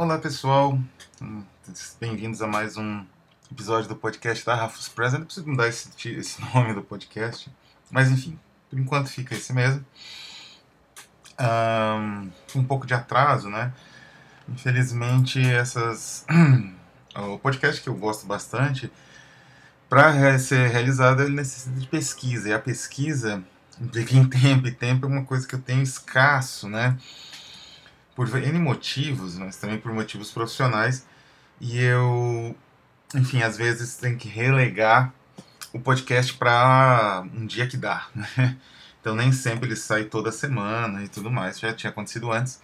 Olá pessoal, bem-vindos a mais um episódio do podcast da Rafus Press. Eu não preciso mudar esse, esse nome do podcast, mas enfim, por enquanto fica esse mesmo. Um, um pouco de atraso, né? Infelizmente, essas. o podcast que eu gosto bastante, para ser realizado, ele necessita de pesquisa, e a pesquisa implica em tempo, e tempo é uma coisa que eu tenho escasso, né? Por N motivos, mas também por motivos profissionais, e eu, enfim, às vezes tenho que relegar o podcast para um dia que dá, né? Então nem sempre ele sai toda semana e tudo mais, já tinha acontecido antes.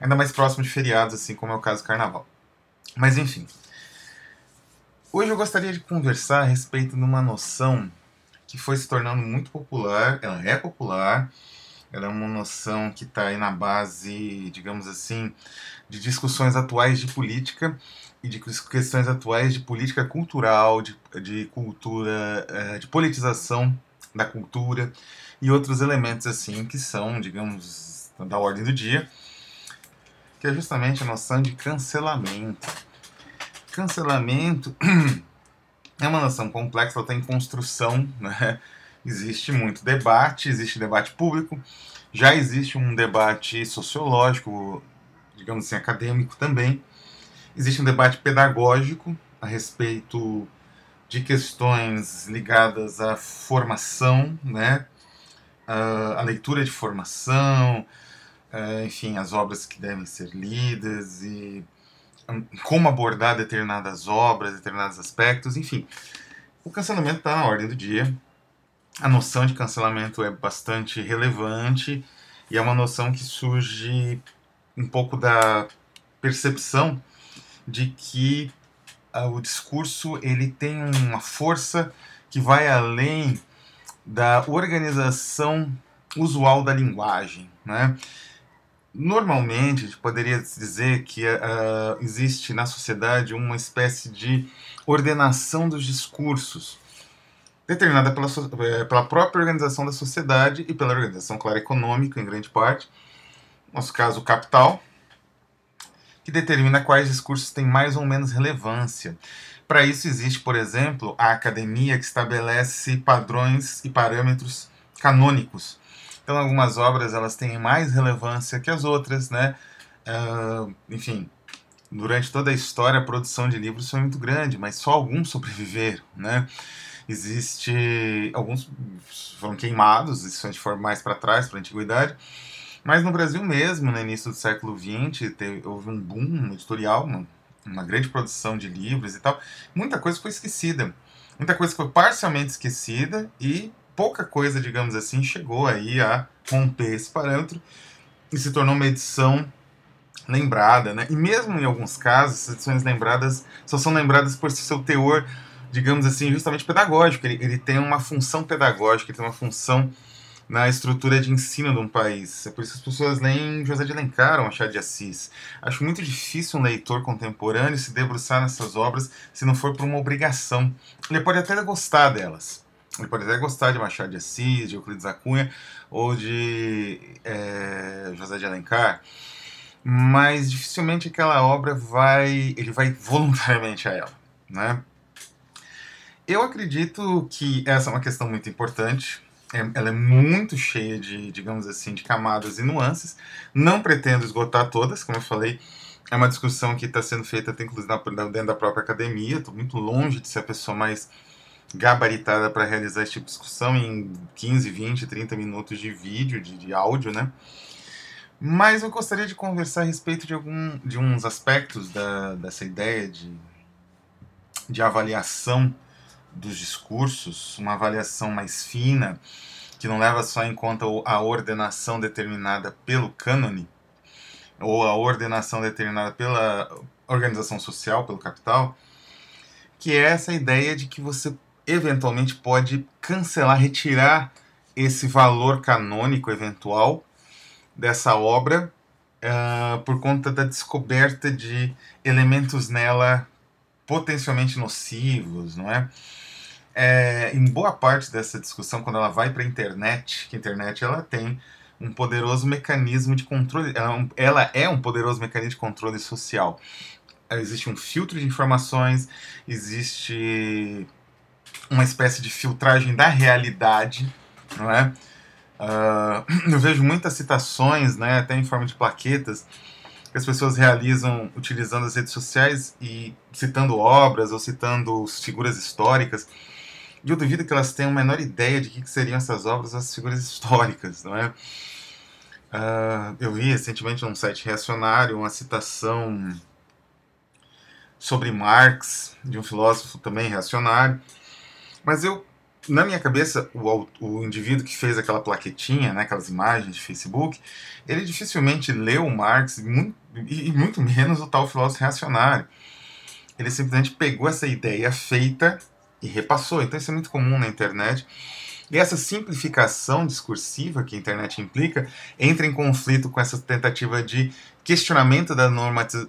Ainda mais próximo de feriados, assim como é o caso do carnaval. Mas enfim. Hoje eu gostaria de conversar a respeito de uma noção que foi se tornando muito popular, ela é popular, ela é uma noção que está aí na base, digamos assim, de discussões atuais de política e de questões atuais de política cultural, de, de cultura, eh, de politização da cultura e outros elementos assim que são, digamos, da ordem do dia, que é justamente a noção de cancelamento. Cancelamento é uma noção complexa, ela está em construção, né? Existe muito debate, existe debate público, já existe um debate sociológico, digamos assim, acadêmico também. Existe um debate pedagógico a respeito de questões ligadas à formação, né? a leitura de formação, enfim, as obras que devem ser lidas e hum, como abordar determinadas obras, determinados aspectos, enfim. O cancelamento está na ordem do dia. A noção de cancelamento é bastante relevante e é uma noção que surge um pouco da percepção de que uh, o discurso ele tem uma força que vai além da organização usual da linguagem. Né? Normalmente, a gente poderia dizer que uh, existe na sociedade uma espécie de ordenação dos discursos, determinada pela, eh, pela própria organização da sociedade e pela organização, claro, econômica, em grande parte, no nosso caso, o capital, que determina quais discursos têm mais ou menos relevância. Para isso existe, por exemplo, a academia que estabelece padrões e parâmetros canônicos. Então, algumas obras elas têm mais relevância que as outras, né? Uh, enfim, durante toda a história a produção de livros foi muito grande, mas só alguns sobreviveram, né? Existe alguns foram queimados, isso a gente for mais para trás, para a antiguidade. Mas no Brasil mesmo, no início do século XX, teve, houve um boom editorial, uma uma grande produção de livros e tal, muita coisa foi esquecida. Muita coisa foi parcialmente esquecida e pouca coisa, digamos assim, chegou aí a romper esse parâmetro e se tornou uma edição lembrada, né? E mesmo em alguns casos, essas edições lembradas só são lembradas por seu teor, digamos assim, justamente pedagógico. Ele, ele tem uma função pedagógica, ele tem uma função na estrutura de ensino de um país. É por isso que as pessoas leem José de Alencar ou Machado de Assis. Acho muito difícil um leitor contemporâneo se debruçar nessas obras se não for por uma obrigação. Ele pode até gostar delas. Ele pode até gostar de Machado de Assis, de Euclides da Cunha ou de é, José de Alencar, mas dificilmente aquela obra vai, ele vai voluntariamente a ela, né? Eu acredito que essa é uma questão muito importante é, ela é muito cheia de, digamos assim, de camadas e nuances. Não pretendo esgotar todas, como eu falei, é uma discussão que está sendo feita até inclusive dentro da própria academia. Estou muito longe de ser a pessoa mais gabaritada para realizar esse tipo de discussão em 15, 20, 30 minutos de vídeo, de, de áudio, né? Mas eu gostaria de conversar a respeito de, algum, de uns aspectos da, dessa ideia de, de avaliação dos discursos, uma avaliação mais fina, que não leva só em conta a ordenação determinada pelo cânone, ou a ordenação determinada pela organização social, pelo capital, que é essa ideia de que você eventualmente pode cancelar, retirar esse valor canônico eventual dessa obra uh, por conta da descoberta de elementos nela potencialmente nocivos, não é? É, em boa parte dessa discussão, quando ela vai para a internet, que a internet ela tem um poderoso mecanismo de controle. Ela é um poderoso mecanismo de controle social. Existe um filtro de informações, existe uma espécie de filtragem da realidade, não é? Uh, eu vejo muitas citações, né, até em forma de plaquetas, que as pessoas realizam utilizando as redes sociais e citando obras ou citando figuras históricas. E eu duvido que elas tenham a menor ideia de que, que seriam essas obras, as figuras históricas, não é? Uh, eu vi recentemente num site reacionário uma citação sobre Marx, de um filósofo também reacionário, mas eu, na minha cabeça, o, o indivíduo que fez aquela plaquetinha, né, aquelas imagens de Facebook, ele dificilmente leu Marx e muito menos o tal filósofo reacionário. Ele simplesmente pegou essa ideia feita e repassou. Então isso é muito comum na internet. E essa simplificação discursiva que a internet implica entra em conflito com essa tentativa de questionamento da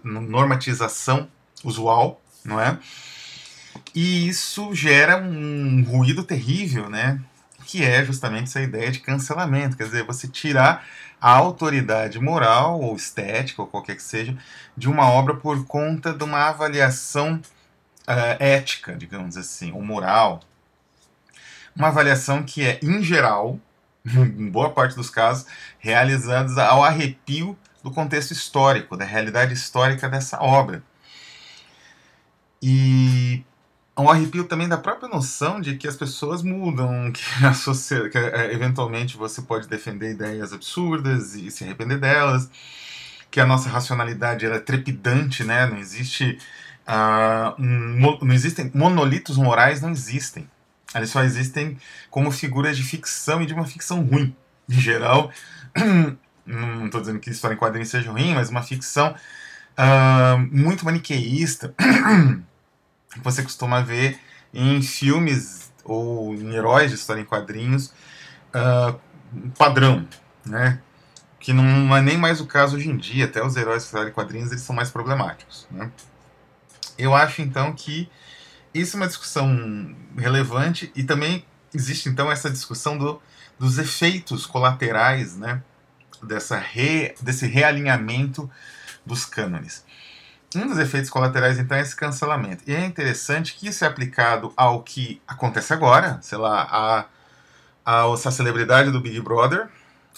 normatização usual, não é? E isso gera um ruído terrível, né? Que é justamente essa ideia de cancelamento, quer dizer, você tirar a autoridade moral ou estética ou qualquer que seja de uma obra por conta de uma avaliação uh, ética, digamos assim, ou moral, uma avaliação que é, em geral, em boa parte dos casos, realizada ao arrepio do contexto histórico, da realidade histórica dessa obra. E um arrepio também da própria noção de que as pessoas mudam, que, a sociedade, que é, eventualmente você pode defender ideias absurdas e se arrepender delas, que a nossa racionalidade é trepidante, né? não existe. Um, não existem monolitos morais não existem eles só existem como figuras de ficção e de uma ficção ruim. Em geral, não estou dizendo que história em quadrinhos seja ruim, mas uma ficção uh, muito maniqueísta que você costuma ver em filmes ou em heróis de história em quadrinhos uh, padrão, né? Que não é nem mais o caso hoje em dia, até os heróis de história em quadrinhos eles são mais problemáticos. Né? Eu acho então que isso é uma discussão relevante e também existe então essa discussão do, dos efeitos colaterais né, dessa re, desse realinhamento dos cânones. Um dos efeitos colaterais, então, é esse cancelamento. E é interessante que isso é aplicado ao que acontece agora, sei lá, a, a, a celebridade do Big Brother,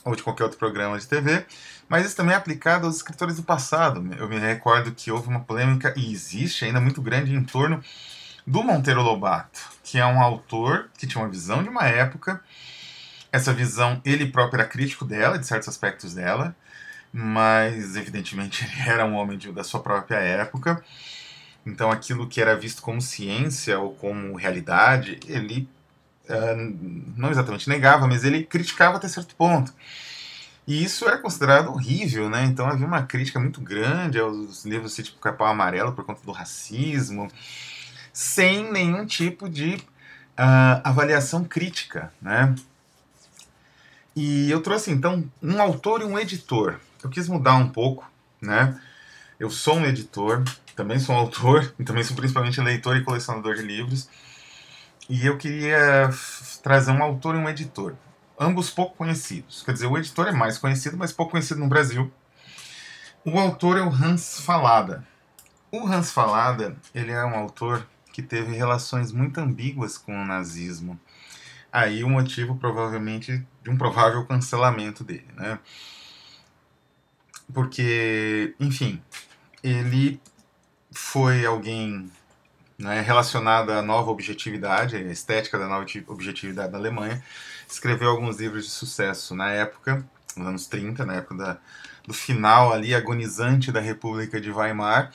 ou de qualquer outro programa de TV, mas isso também é aplicado aos escritores do passado. Eu me recordo que houve uma polêmica, e existe ainda muito grande, em torno do Monteiro Lobato, que é um autor que tinha uma visão de uma época. Essa visão, ele próprio era crítico dela, de certos aspectos dela, mas evidentemente ele era um homem de, da sua própria época. Então aquilo que era visto como ciência ou como realidade, ele uh, não exatamente negava, mas ele criticava até certo ponto. E isso era considerado horrível, né? Então havia uma crítica muito grande aos livros tipo Capão Amarelo por conta do racismo sem nenhum tipo de uh, avaliação crítica, né? E eu trouxe então um autor e um editor. Eu quis mudar um pouco, né? Eu sou um editor, também sou um autor, e também sou principalmente leitor e colecionador de livros. E eu queria trazer um autor e um editor, ambos pouco conhecidos. Quer dizer, o editor é mais conhecido, mas pouco conhecido no Brasil. O autor é o Hans Fallada. O Hans Fallada, ele é um autor que teve relações muito ambíguas com o nazismo. Aí o motivo provavelmente de um provável cancelamento dele, né? Porque, enfim, ele foi alguém né, relacionado à nova objetividade, à estética da nova objetividade da Alemanha, escreveu alguns livros de sucesso na época, nos anos 30, na época da, do final ali agonizante da República de Weimar,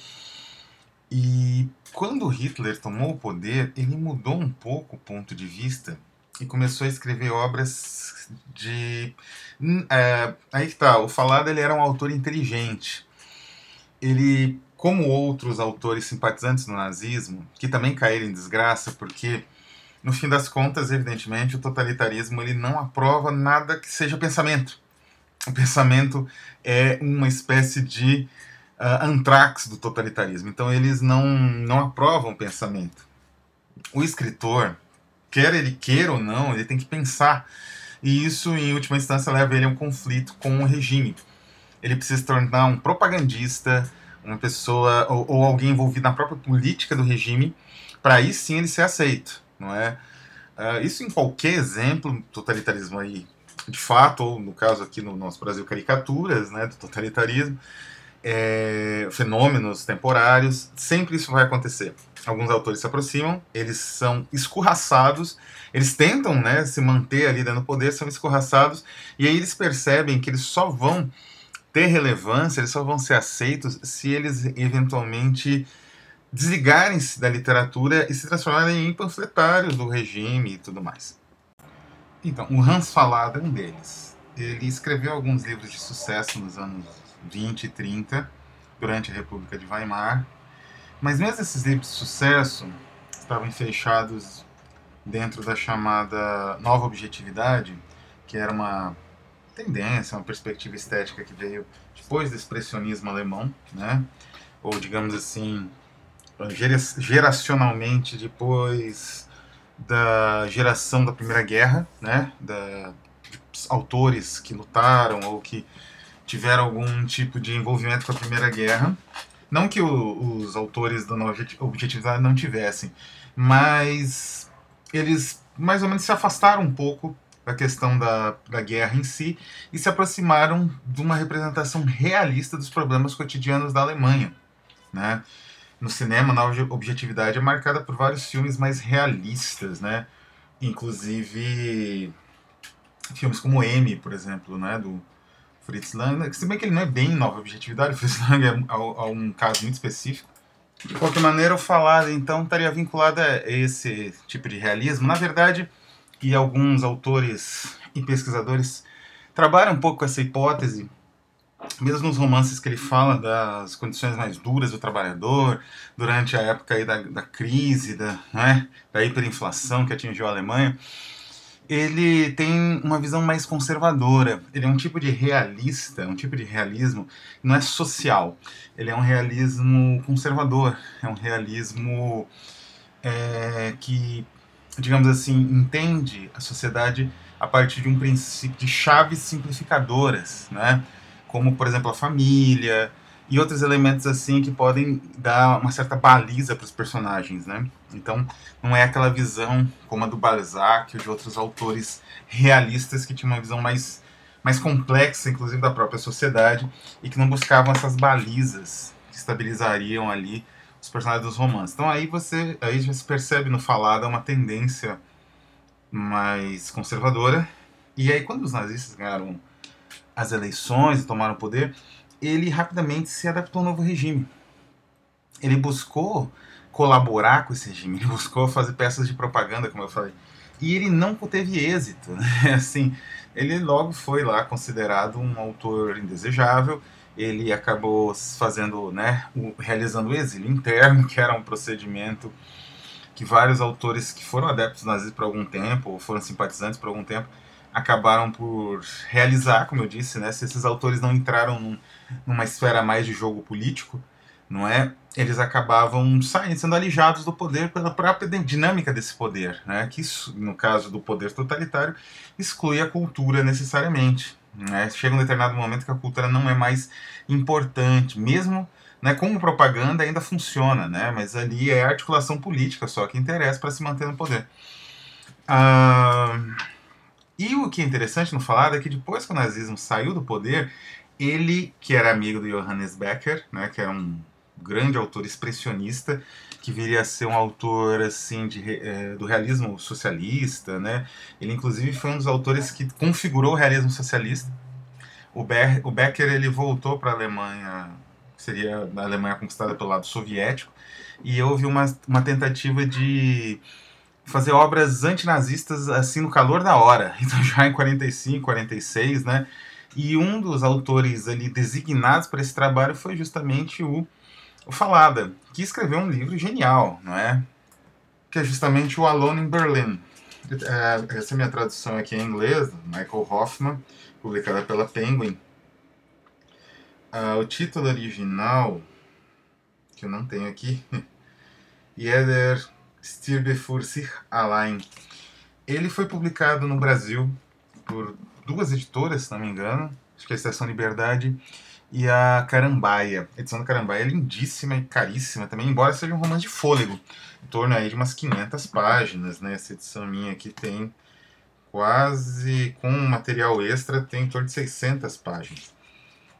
e quando Hitler tomou o poder, ele mudou um pouco o ponto de vista e começou a escrever obras de. É, aí que tá, o Falado ele era um autor inteligente. Ele, como outros autores simpatizantes do nazismo, que também caíram em desgraça, porque no fim das contas, evidentemente, o totalitarismo ele não aprova nada que seja pensamento. O pensamento é uma espécie de uh, antrax do totalitarismo. Então eles não, não aprovam o pensamento. O escritor, quer ele queira ou não, ele tem que pensar. e isso, em última instância, leva ele a um conflito com o regime. Ele precisa se tornar um propagandista, uma pessoa ou, ou alguém envolvido na própria política do regime, para aí sim ele ser aceito, não é? Uh, isso em qualquer exemplo, totalitarismo aí, de fato, ou no caso aqui no nosso Brasil, caricaturas né, do totalitarismo, é, fenômenos temporários, sempre isso vai acontecer. Alguns autores se aproximam, eles são escorraçados, eles tentam né, se manter ali dando poder, são escorraçados, e aí eles percebem que eles só vão ter relevância, eles só vão ser aceitos se eles eventualmente desligarem-se da literatura e se transformarem em panfletários do regime e tudo mais. Então, o Hans Fallada é um deles. Ele escreveu alguns livros de sucesso nos anos 20 e 30, durante a República de Weimar, mas mesmo esses livros de sucesso estavam fechados dentro da chamada nova objetividade, que era uma tendência, uma perspectiva estética que veio depois do expressionismo alemão, né? ou digamos assim, geracionalmente depois da geração da Primeira Guerra, né, da, autores que lutaram ou que tiveram algum tipo de envolvimento com a Primeira Guerra. Não que o, os autores da Nova Objetividade não tivessem, mas eles mais ou menos se afastaram um pouco da questão da, da guerra em si e se aproximaram de uma representação realista dos problemas cotidianos da Alemanha. Né? No cinema, na objetividade é marcada por vários filmes mais realistas, né? Inclusive filmes como M, por exemplo, né? Do Fritz Lang. Se bem que ele não é bem nova objetividade, o Fritz Lang é, é um caso muito específico. De qualquer maneira, o falado então estaria vinculado a esse tipo de realismo. Na verdade, e alguns autores e pesquisadores trabalham um pouco com essa hipótese mesmo nos romances que ele fala das condições mais duras do trabalhador, durante a época aí da, da crise, da, né, da hiperinflação que atingiu a Alemanha, ele tem uma visão mais conservadora. Ele é um tipo de realista, um tipo de realismo não é social. Ele é um realismo conservador, é um realismo é, que, digamos assim, entende a sociedade a partir de um princípio de chaves simplificadoras, né? Como por exemplo a família e outros elementos assim que podem dar uma certa baliza para os personagens, né? Então não é aquela visão como a do Balzac ou de outros autores realistas que tinham uma visão mais mais complexa, inclusive da própria sociedade e que não buscavam essas balizas que estabilizariam ali os personagens dos romances. Então aí você aí já se percebe no falado uma tendência mais conservadora. E aí quando os nazistas ganharam as eleições e tomaram o poder, ele rapidamente se adaptou ao novo regime. Ele buscou colaborar com esse regime, ele buscou fazer peças de propaganda, como eu falei. E ele não teve êxito. Né? Assim, ele logo foi lá considerado um autor indesejável. Ele acabou fazendo, né, realizando o exílio interno, que era um procedimento que vários autores que foram adeptos nazistas por algum tempo, ou foram simpatizantes por algum tempo, acabaram por realizar, como eu disse, né? Se esses autores não entraram num, numa esfera mais de jogo político, não é? Eles acabavam saindo, sendo alijados do poder pela própria dinâmica desse poder, né? Que isso, no caso do poder totalitário, exclui a cultura necessariamente. Né? Chega um determinado momento que a cultura não é mais importante, mesmo né, como propaganda ainda funciona, né? Mas ali é articulação política só que interessa para se manter no poder. Ah, e o que é interessante no falar é que depois que o nazismo saiu do poder, ele, que era amigo do Johannes Becker, né, que era um grande autor expressionista, que viria a ser um autor assim de, é, do realismo socialista, né? Ele inclusive foi um dos autores que configurou o realismo socialista. O, o Becker ele voltou para a Alemanha, seria a Alemanha conquistada pelo lado soviético, e houve uma, uma tentativa de fazer obras antinazistas assim no calor da hora. Então já em 45, 46, né? E um dos autores ali designados para esse trabalho foi justamente o, o Falada, que escreveu um livro genial, não é? Que é justamente o Alone in Berlin. É, essa é a minha tradução aqui em inglês, Michael Hoffman, publicada pela Penguin. Ah, o título original, que eu não tenho aqui, Jeder Stirbe für sich allein. Ele foi publicado no Brasil por duas editoras, se não me engano, acho que é a Estação Liberdade e a Carambaia. A edição da Carambaia é lindíssima e caríssima também, embora seja um romance de fôlego, em torno aí de umas 500 páginas, né? Essa edição minha aqui tem quase, com material extra, tem em torno de 600 páginas.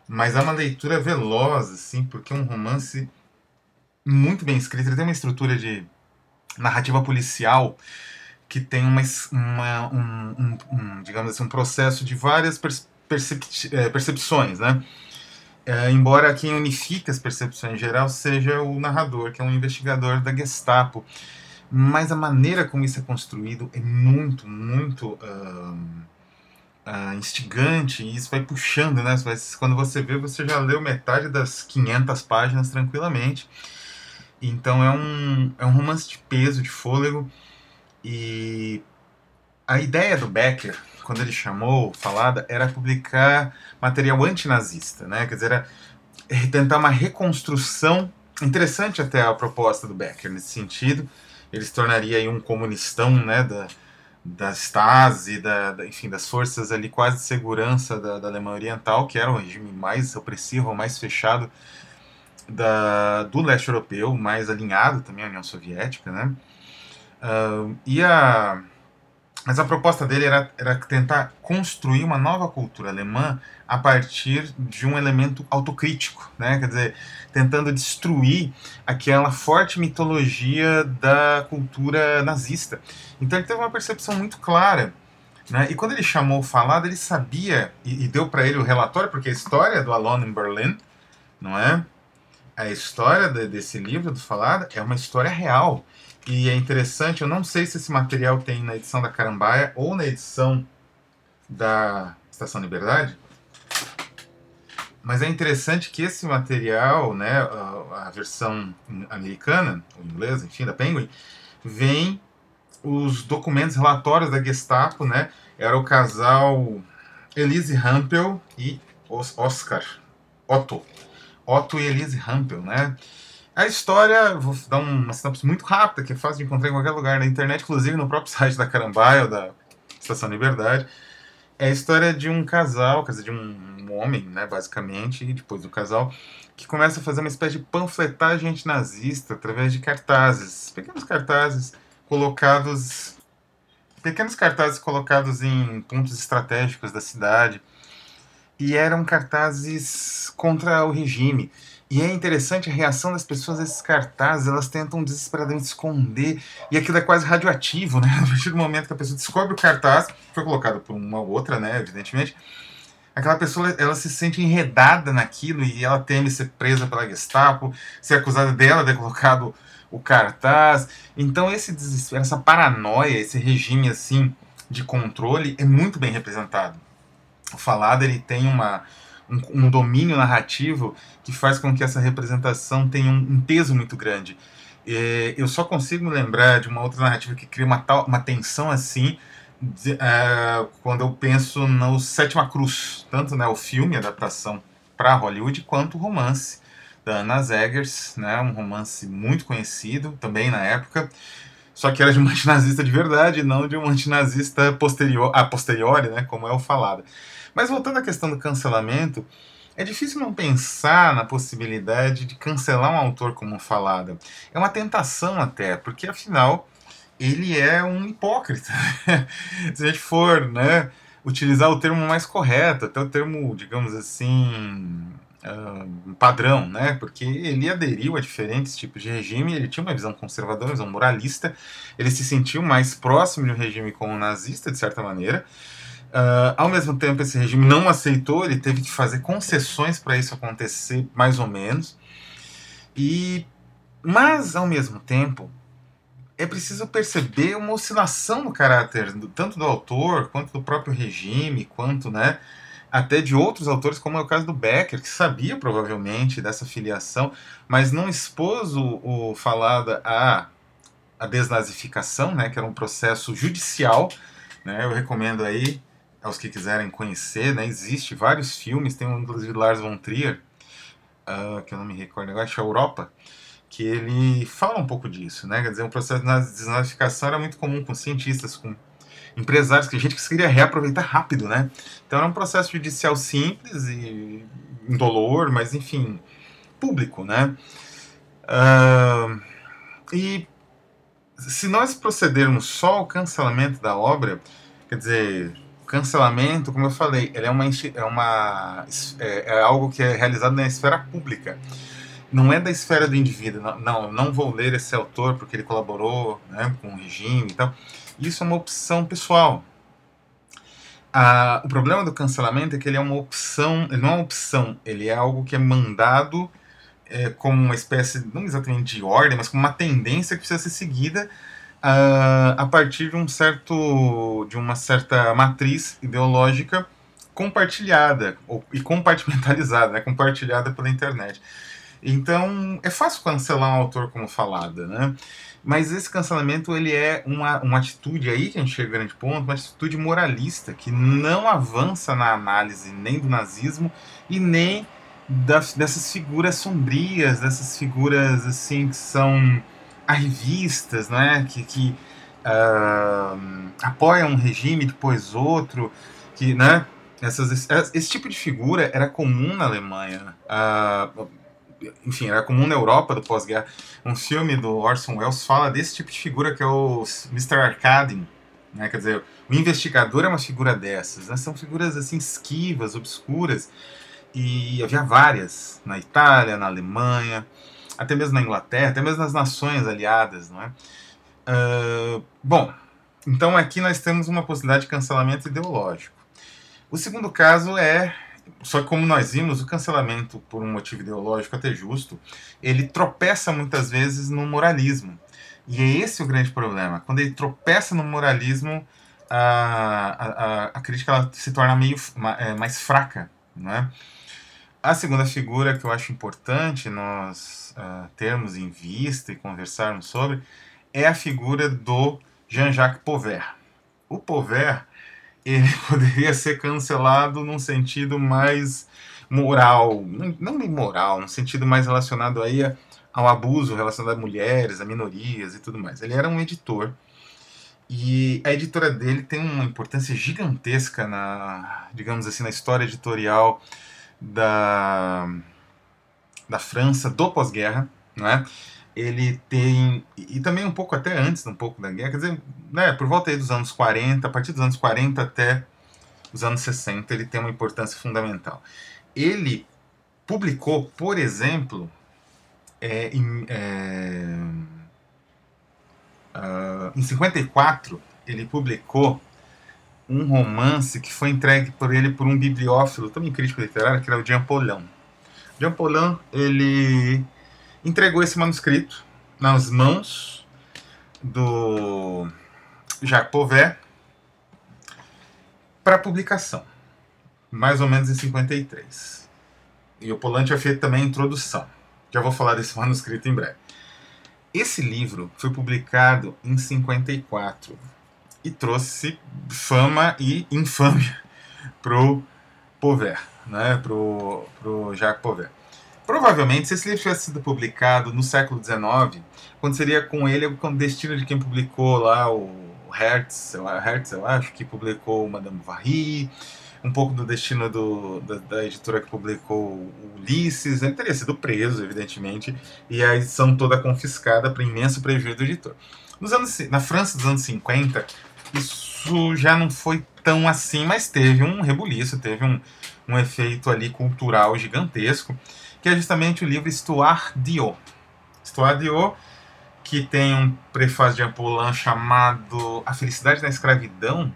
Mas é uma leitura veloz, assim, porque é um romance muito bem escrito. Ele tem uma estrutura de narrativa policial que tem uma, uma um, um, um, digamos assim, um processo de várias percep é, percepções, né? É, embora quem unifique as percepções em geral seja o narrador, que é um investigador da Gestapo. Mas a maneira como isso é construído é muito, muito uh, uh, instigante e isso vai puxando, né? Quando você vê, você já leu metade das 500 páginas tranquilamente. Então é um, é um romance de peso, de fôlego. E a ideia do Becker, quando ele chamou Falada, era publicar material antinazista, né? Quer dizer, era tentar uma reconstrução. Interessante até a proposta do Becker nesse sentido. Ele se tornaria aí um comunistão, né? Da, da Stasi, da, da, enfim, das forças ali quase de segurança da, da Alemanha Oriental, que era o regime mais opressivo, mais fechado da, do leste europeu, mais alinhado também à União Soviética, né? Uh, e a, mas a proposta dele era, era tentar construir uma nova cultura alemã a partir de um elemento autocrítico, né? quer dizer, tentando destruir aquela forte mitologia da cultura nazista. Então ele teve uma percepção muito clara. Né? E quando ele chamou o falado, ele sabia, e, e deu para ele o relatório, porque a história do Alone in Berlin, não é? A história de, desse livro do falado é uma história real. E é interessante, eu não sei se esse material tem na edição da Carambaia ou na edição da Estação Liberdade, mas é interessante que esse material, né, a, a versão americana, ou inglesa, enfim, da Penguin, vem os documentos, relatórios da Gestapo, né, era o casal Elise Rampel e Oscar Otto. Otto e Elise Rampel, né? A história, vou dar uma sinopse muito rápida, que é fácil de encontrar em qualquer lugar na internet, inclusive no próprio site da Carambaia ou da Estação Liberdade. É a história de um casal, quer dizer, de um homem, né, basicamente, e depois do casal, que começa a fazer uma espécie de panfletagem antinazista através de cartazes, pequenos cartazes colocados pequenos cartazes colocados em pontos estratégicos da cidade. E eram cartazes contra o regime. E é interessante a reação das pessoas a esses cartazes, elas tentam desesperadamente esconder, e aquilo é quase radioativo, né? A partir do momento que a pessoa descobre o cartaz, foi colocado por uma outra, né, evidentemente, aquela pessoa ela se sente enredada naquilo e ela teme ser presa pela Gestapo, ser acusada dela de ter colocado o cartaz. Então esse desespero, essa paranoia, esse regime assim de controle é muito bem representado. O falado ele tem uma um, um, domínio narrativo que faz com que essa representação tenha um, um peso muito grande. É, eu só consigo me lembrar de uma outra narrativa que cria uma, tal, uma tensão assim de, uh, quando eu penso no Sétima Cruz, tanto né, o filme, a adaptação para Hollywood, quanto o romance da Anna Zegers, né, um romance muito conhecido também na época, só que era de uma antinazista de verdade, não de uma antinazista posterior, a posteriori, né, como é o falado. Mas voltando à questão do cancelamento, é difícil não pensar na possibilidade de cancelar um autor como Falada. É uma tentação até, porque afinal ele é um hipócrita. Se a gente for né, utilizar o termo mais correto, até o termo, digamos assim, uh, padrão, né? Porque ele aderiu a diferentes tipos de regime, ele tinha uma visão conservadora, uma visão moralista, ele se sentiu mais próximo de um regime como nazista, de certa maneira, Uh, ao mesmo tempo, esse regime não aceitou, ele teve que fazer concessões para isso acontecer, mais ou menos. E, mas, ao mesmo tempo, é preciso perceber uma oscilação no caráter, tanto do autor, quanto do próprio regime, quanto né, até de outros autores, como é o caso do Becker, que sabia provavelmente dessa filiação, mas não expôs o, o falada a, a desnazificação, né, que era um processo judicial. Né, eu recomendo aí aos que quiserem conhecer, né? Existe vários filmes, tem um inclusive Lars von Trier, uh, que eu não me recordo agora, acho é Europa, que ele fala um pouco disso, né? Quer dizer, o um processo de desnazificação era muito comum com cientistas, com empresários, que gente que queria reaproveitar rápido, né? Então era um processo judicial simples e indolor, mas enfim, público, né? Uh, e se nós procedermos só ao cancelamento da obra, quer dizer, cancelamento, como eu falei, ele é, uma, é, uma, é, é, algo que é realizado na esfera pública. Não é da esfera do indivíduo. Não, não, não vou ler esse autor porque ele colaborou né, com o regime e tal. Isso é uma opção pessoal. Ah, o problema do cancelamento é que ele é uma opção, ele não é uma opção, ele é algo que é mandado é, como uma espécie, não exatamente de ordem, mas como uma tendência que precisa ser seguida uh, a partir de um certo, de uma certa matriz ideológica compartilhada ou, e compartimentalizada, né, compartilhada pela internet. Então é fácil cancelar um autor como falada, né? Mas esse cancelamento ele é uma, uma atitude aí que a gente chega a grande ponto, uma atitude moralista que não avança na análise nem do nazismo e nem das, dessas figuras sombrias, dessas figuras assim que são arrivistas, né? que, que uh, apoiam um regime depois outro, que, né? Essas, esse tipo de figura era comum na Alemanha. Uh, enfim, era comum na Europa do pós-guerra. Um filme do Orson Welles fala desse tipo de figura que é o Mr. Arkadin, né? Quer dizer, o investigador é uma figura dessas, né? São figuras assim esquivas, obscuras, e havia várias na Itália, na Alemanha, até mesmo na Inglaterra, até mesmo nas nações aliadas, não é? Uh, bom, então aqui nós temos uma possibilidade de cancelamento ideológico. O segundo caso é, só que como nós vimos, o cancelamento por um motivo ideológico até justo, ele tropeça muitas vezes no moralismo. E é esse o grande problema. Quando ele tropeça no moralismo, a, a, a crítica se torna meio é, mais fraca, não é? A segunda figura que eu acho importante nós uh, termos em vista e conversarmos sobre é a figura do Jean-Jacques Pauvert. O Pauvert ele poderia ser cancelado num sentido mais moral, não nem moral, num sentido mais relacionado aí ao abuso relacionado a mulheres, a minorias e tudo mais. Ele era um editor e a editora dele tem uma importância gigantesca na, digamos assim, na história editorial da, da França do pós-guerra, né? Ele tem e também um pouco até antes, um pouco da guerra, quer dizer, né, por volta aí dos anos 40, a partir dos anos 40 até os anos 60, ele tem uma importância fundamental. Ele publicou, por exemplo, é, em, é, uh, em 54, ele publicou um romance que foi entregue por ele por um bibliófilo, também crítico literário, que era o Jean Paulin. Jean Paulin, ele entregou esse manuscrito nas mãos do Jacques Pauvert para publicação, mais ou menos em 53. E o Paulin tinha feito também a introdução. Já vou falar desse manuscrito em breve. Esse livro foi publicado em 54 e trouxe fama e infâmia pro Pauvert, né, pro, pro Jacques Pauvert. Provavelmente, se esse livro tivesse sido publicado no século XIX, aconteceria com ele o destino de quem publicou lá o Hertz, Hertz, eu acho, que publicou Madame Bovary, um pouco do destino do, da, da, editora que publicou Ulisses, ele teria sido preso, evidentemente, e a edição toda confiscada para imenso prejuízo do editor. Nos anos, na França dos anos 50, isso já não foi tão assim, mas teve um rebuliço, teve um, um efeito ali cultural gigantesco, que é justamente o livro Histoire d'Io. Histoire d'Io, que tem um prefácio de Apollin chamado A Felicidade na Escravidão,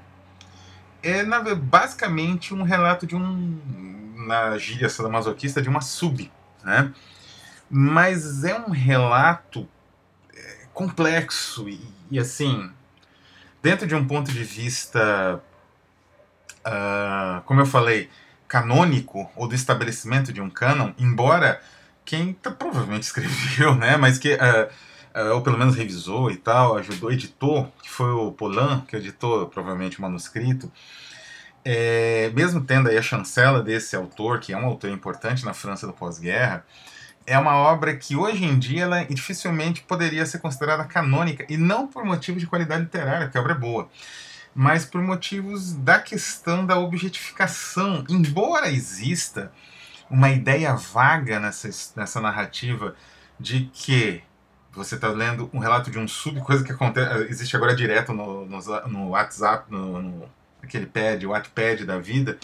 é na, basicamente um relato de um, na gíria sadomasoquista, de uma sub, né? Mas é um relato é, complexo e, e assim, dentro de um ponto de vista, uh, como eu falei, canônico ou do estabelecimento de um cânon, embora quem tá, provavelmente escreveu, né, mas que uh, uh, ou pelo menos revisou e tal, ajudou, editou, que foi o Polan que editou provavelmente o manuscrito. É, mesmo tendo aí a chancela desse autor, que é um autor importante na França do pós-guerra, é uma obra que hoje em dia ela dificilmente poderia ser considerada canônica, e não por motivo de qualidade literária, porque a obra é boa, mas por motivos da questão da objetificação. Embora exista uma ideia vaga nessa, nessa narrativa de que você está lendo um relato de um sub, coisa que acontece, existe agora direto no, no, no WhatsApp, no, no, aquele pad, o Wattpad da vida,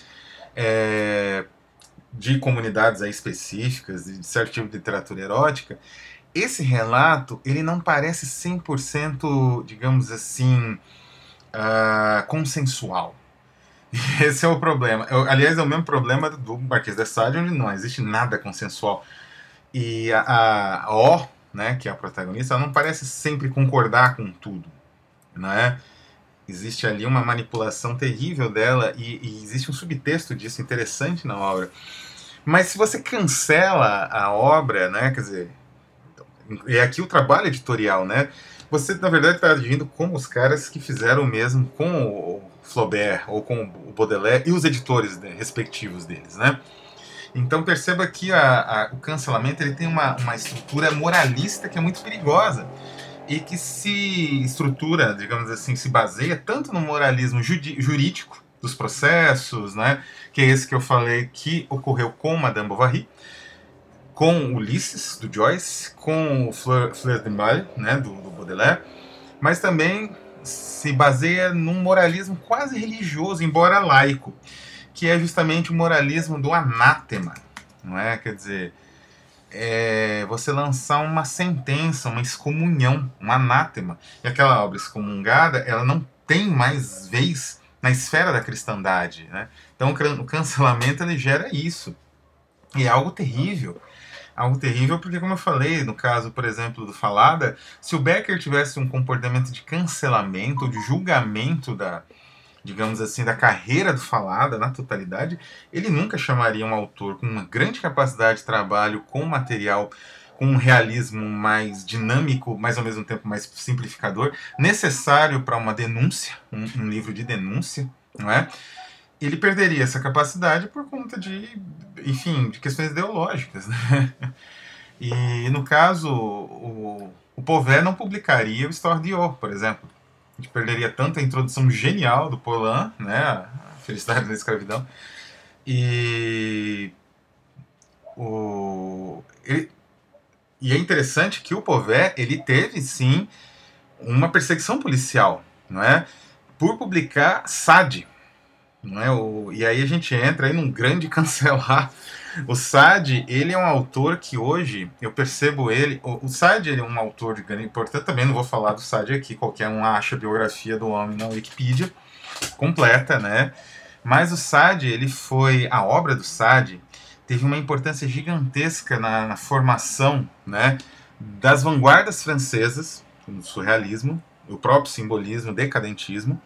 é, de comunidades específicas, de certo tipo de literatura erótica, esse relato ele não parece 100%, digamos assim, uh, consensual. Esse é o problema. Eu, aliás, é o mesmo problema do Marquês de Sade, onde não existe nada consensual. E a, a O, né, que é a protagonista, ela não parece sempre concordar com tudo, né? Existe ali uma manipulação terrível dela e, e existe um subtexto disso interessante na obra. Mas se você cancela a obra, né, quer dizer, é aqui o trabalho editorial, né? Você, na verdade, está agindo como os caras que fizeram o mesmo com o Flaubert ou com o Baudelaire e os editores respectivos deles, né? Então perceba que a, a, o cancelamento ele tem uma, uma estrutura moralista que é muito perigosa e que se estrutura, digamos assim, se baseia tanto no moralismo jurídico dos processos, né, que é esse que eu falei que ocorreu com Madame Bovary, com Ulisses, do Joyce, com o Fleur, Fleur de Mal, né, do, do Baudelaire, mas também se baseia num moralismo quase religioso, embora laico, que é justamente o moralismo do anátema, não é? Quer dizer, é você lançar uma sentença, uma excomunhão, um anátema. E aquela obra excomungada, ela não tem mais vez na esfera da cristandade, né? Então o cancelamento ele gera isso. E é algo terrível algo terrível, porque, como eu falei, no caso, por exemplo, do Falada, se o Becker tivesse um comportamento de cancelamento, de julgamento da, digamos assim, da carreira do Falada na totalidade, ele nunca chamaria um autor com uma grande capacidade de trabalho, com material com um realismo mais dinâmico, mas ao mesmo tempo mais simplificador, necessário para uma denúncia, um, um livro de denúncia, não é? ele perderia essa capacidade por conta de, enfim, de questões ideológicas. Né? E no caso, o, o Pové não publicaria o Histoire d'Io, por exemplo. A gente perderia tanto a introdução genial do Polan, né, a Felicidade da Escravidão, e o ele, e é interessante que o Pové ele teve sim uma perseguição policial, não é, por publicar Sade, não é? O, e aí a gente entra aí num grande cancelar. O Sade, ele é um autor que hoje, eu percebo ele, o, o Sade ele é um autor de grande importância, também não vou falar do Sade aqui, qualquer um acha a biografia do homem na Wikipedia, completa, né? Mas o Sade, ele foi, a obra do Sade teve uma importância gigantesca na, na formação, né, das vanguardas francesas, no surrealismo, o próprio simbolismo, decadentismo,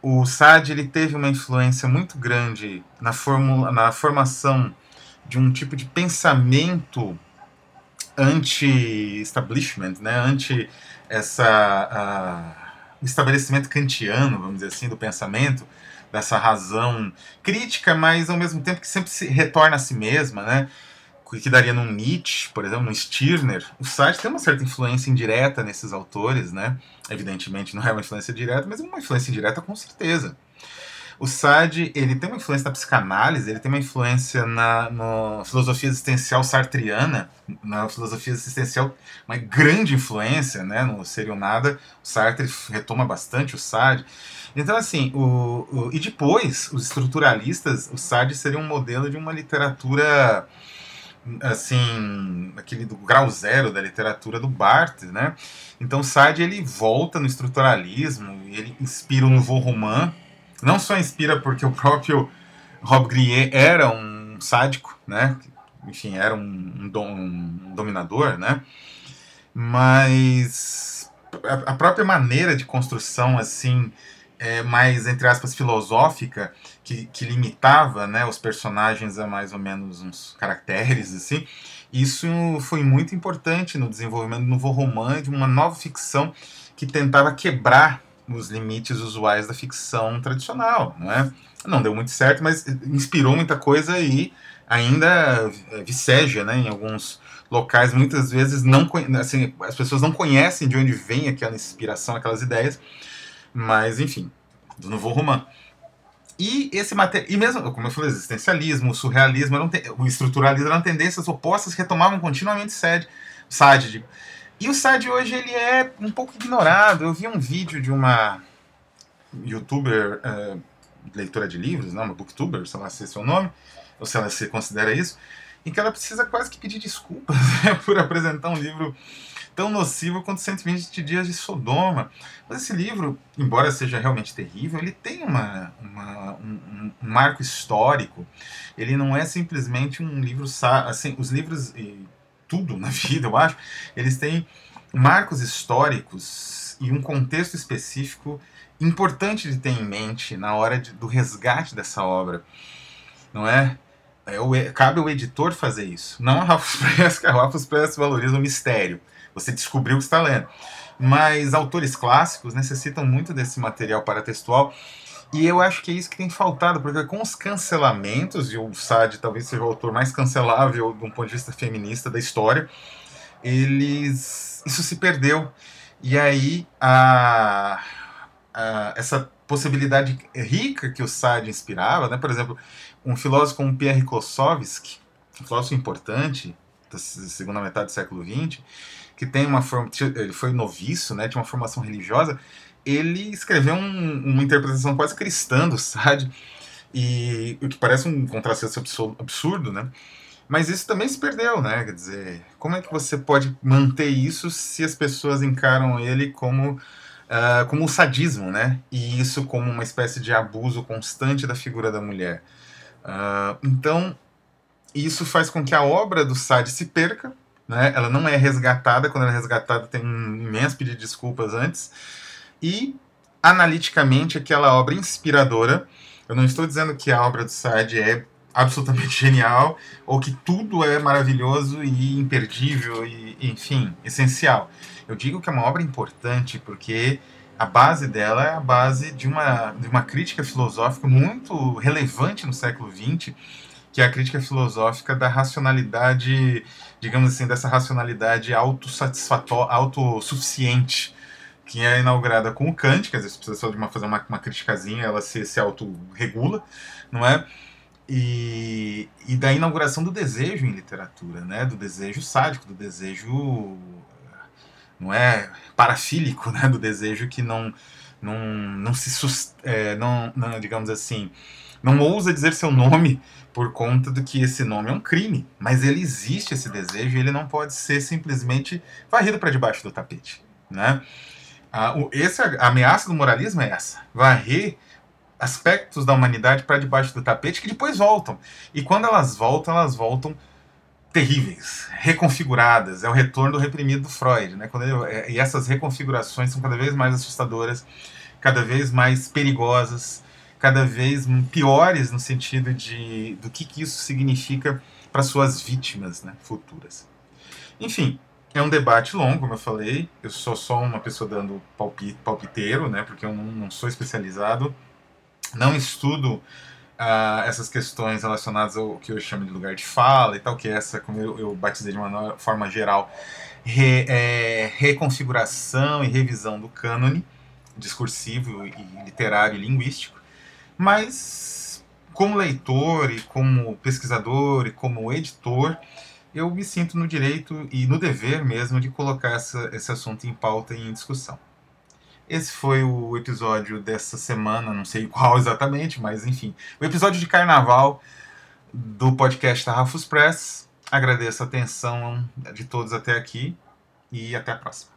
o Sade ele teve uma influência muito grande na, formula, na formação de um tipo de pensamento anti-establishment, né? anti essa uh, estabelecimento kantiano, vamos dizer assim, do pensamento, dessa razão crítica, mas ao mesmo tempo que sempre se retorna a si mesma, né? que daria no Nietzsche, por exemplo, no Stirner. O Sartre tem uma certa influência indireta nesses autores, né? Evidentemente não é uma influência direta, mas é uma influência indireta com certeza. O Sade, ele tem uma influência na psicanálise, ele tem uma influência na, na filosofia existencial sartriana, na filosofia existencial, uma grande influência, né, no Seria Nada. O Sartre retoma bastante o Sade. Então, assim, o, o, e depois, os estruturalistas, o Sade seria um modelo de uma literatura assim, aquele do grau zero da literatura do Barthes, né? Então Sade ele volta no estruturalismo, ele inspira o Nouveau Roman, não só inspira porque o próprio Rob Grier era um sádico, né? Enfim, era um, dom, um dominador, né? Mas a, a própria maneira de construção, assim, é, mais, entre aspas, filosófica, que, que limitava né, os personagens a mais ou menos uns caracteres, assim, isso foi muito importante no desenvolvimento do novo romance, de uma nova ficção que tentava quebrar os limites usuais da ficção tradicional, não é? Não deu muito certo, mas inspirou muita coisa e ainda é, viceja, né, em alguns locais muitas vezes não assim, as pessoas não conhecem de onde vem aquela inspiração, aquelas ideias, mas enfim, do novo roman. E esse e mesmo, como eu falei, existencialismo, o surrealismo, o estruturalismo eram tendências opostas que retomavam continuamente Sade, Sade. E o Sade hoje ele é um pouco ignorado. Eu vi um vídeo de uma youtuber, uh, leitora de livros, não, uma booktuber, sei lá se é o nome, ou se ela se considera isso, em que ela precisa quase que pedir desculpas né, por apresentar um livro tão nocivo quanto 120 Dias de Sodoma. Mas esse livro, embora seja realmente terrível, ele tem uma, uma um, um, marco histórico. Ele não é simplesmente um livro. Assim, os livros, e tudo na vida, eu acho, eles têm marcos históricos e um contexto específico importante de ter em mente na hora de, do resgate dessa obra. Não é? é o, cabe ao editor fazer isso. Não a Ralph Press, que a Ralph Press valoriza o mistério. Você descobriu o que está lendo. Mas autores clássicos necessitam muito desse material paratextual. E eu acho que é isso que tem faltado, porque com os cancelamentos, e o Sade talvez seja o autor mais cancelável de um ponto de vista feminista da história, eles isso se perdeu. E aí a, a, essa possibilidade rica que o Sade inspirava, né? por exemplo, um filósofo como Pierre Klossowski, um filósofo importante da segunda metade do século XX, que tem uma forma, ele foi noviço, né, tinha uma formação religiosa, ele escreveu um, uma interpretação quase cristã do Sade, e o que parece um contrassenso absurdo, né? Mas isso também se perdeu, né? Quer dizer, como é que você pode manter isso se as pessoas encaram ele como uh, como um sadismo, né? E isso como uma espécie de abuso constante da figura da mulher. Uh, então, isso faz com que a obra do Sade se perca, né? Ela não é resgatada, quando ela é resgatada tem um imenso pedido de desculpas antes. E, analiticamente, aquela obra inspiradora, eu não estou dizendo que a obra do Sade é absolutamente genial, ou que tudo é maravilhoso e imperdível, e, enfim, essencial. Eu digo que é uma obra importante porque a base dela é a base de uma, de uma crítica filosófica muito relevante no século XX, que é a crítica filosófica da racionalidade, digamos assim, dessa racionalidade autossatisfatória, autossuficiente, que é inaugurada com o Kant, que às vezes precisa só de uma, fazer uma, uma criticazinha, ela se, se autorregula, não é? E, e da inauguração do desejo em literatura, né? Do desejo sádico, do desejo não é parafílico, né? Do desejo que não não, não se é, não, não, digamos assim, não ousa dizer seu nome por conta do que esse nome é um crime, mas ele existe esse desejo e ele não pode ser simplesmente varrido para debaixo do tapete, né? A, o, esse, a ameaça do moralismo é essa, varrer aspectos da humanidade para debaixo do tapete que depois voltam. E quando elas voltam, elas voltam terríveis, reconfiguradas. É o retorno do reprimido do Freud, né? Quando ele, é, e essas reconfigurações são cada vez mais assustadoras, cada vez mais perigosas, cada vez piores no sentido de do que, que isso significa para suas vítimas né, futuras. Enfim, é um debate longo, como eu falei. Eu sou só uma pessoa dando palpite, palpiteiro, né, porque eu não, não sou especializado. Não estudo uh, essas questões relacionadas ao que eu chamo de lugar de fala e tal, que é essa, como eu, eu batizei de uma forma geral, re, é, reconfiguração e revisão do cânone discursivo e literário e linguístico. Mas, como leitor e como pesquisador e como editor, eu me sinto no direito e no dever mesmo de colocar essa, esse assunto em pauta e em discussão. Esse foi o episódio dessa semana, não sei qual exatamente, mas enfim, o episódio de carnaval do podcast Rafus Press. Agradeço a atenção de todos até aqui e até a próxima.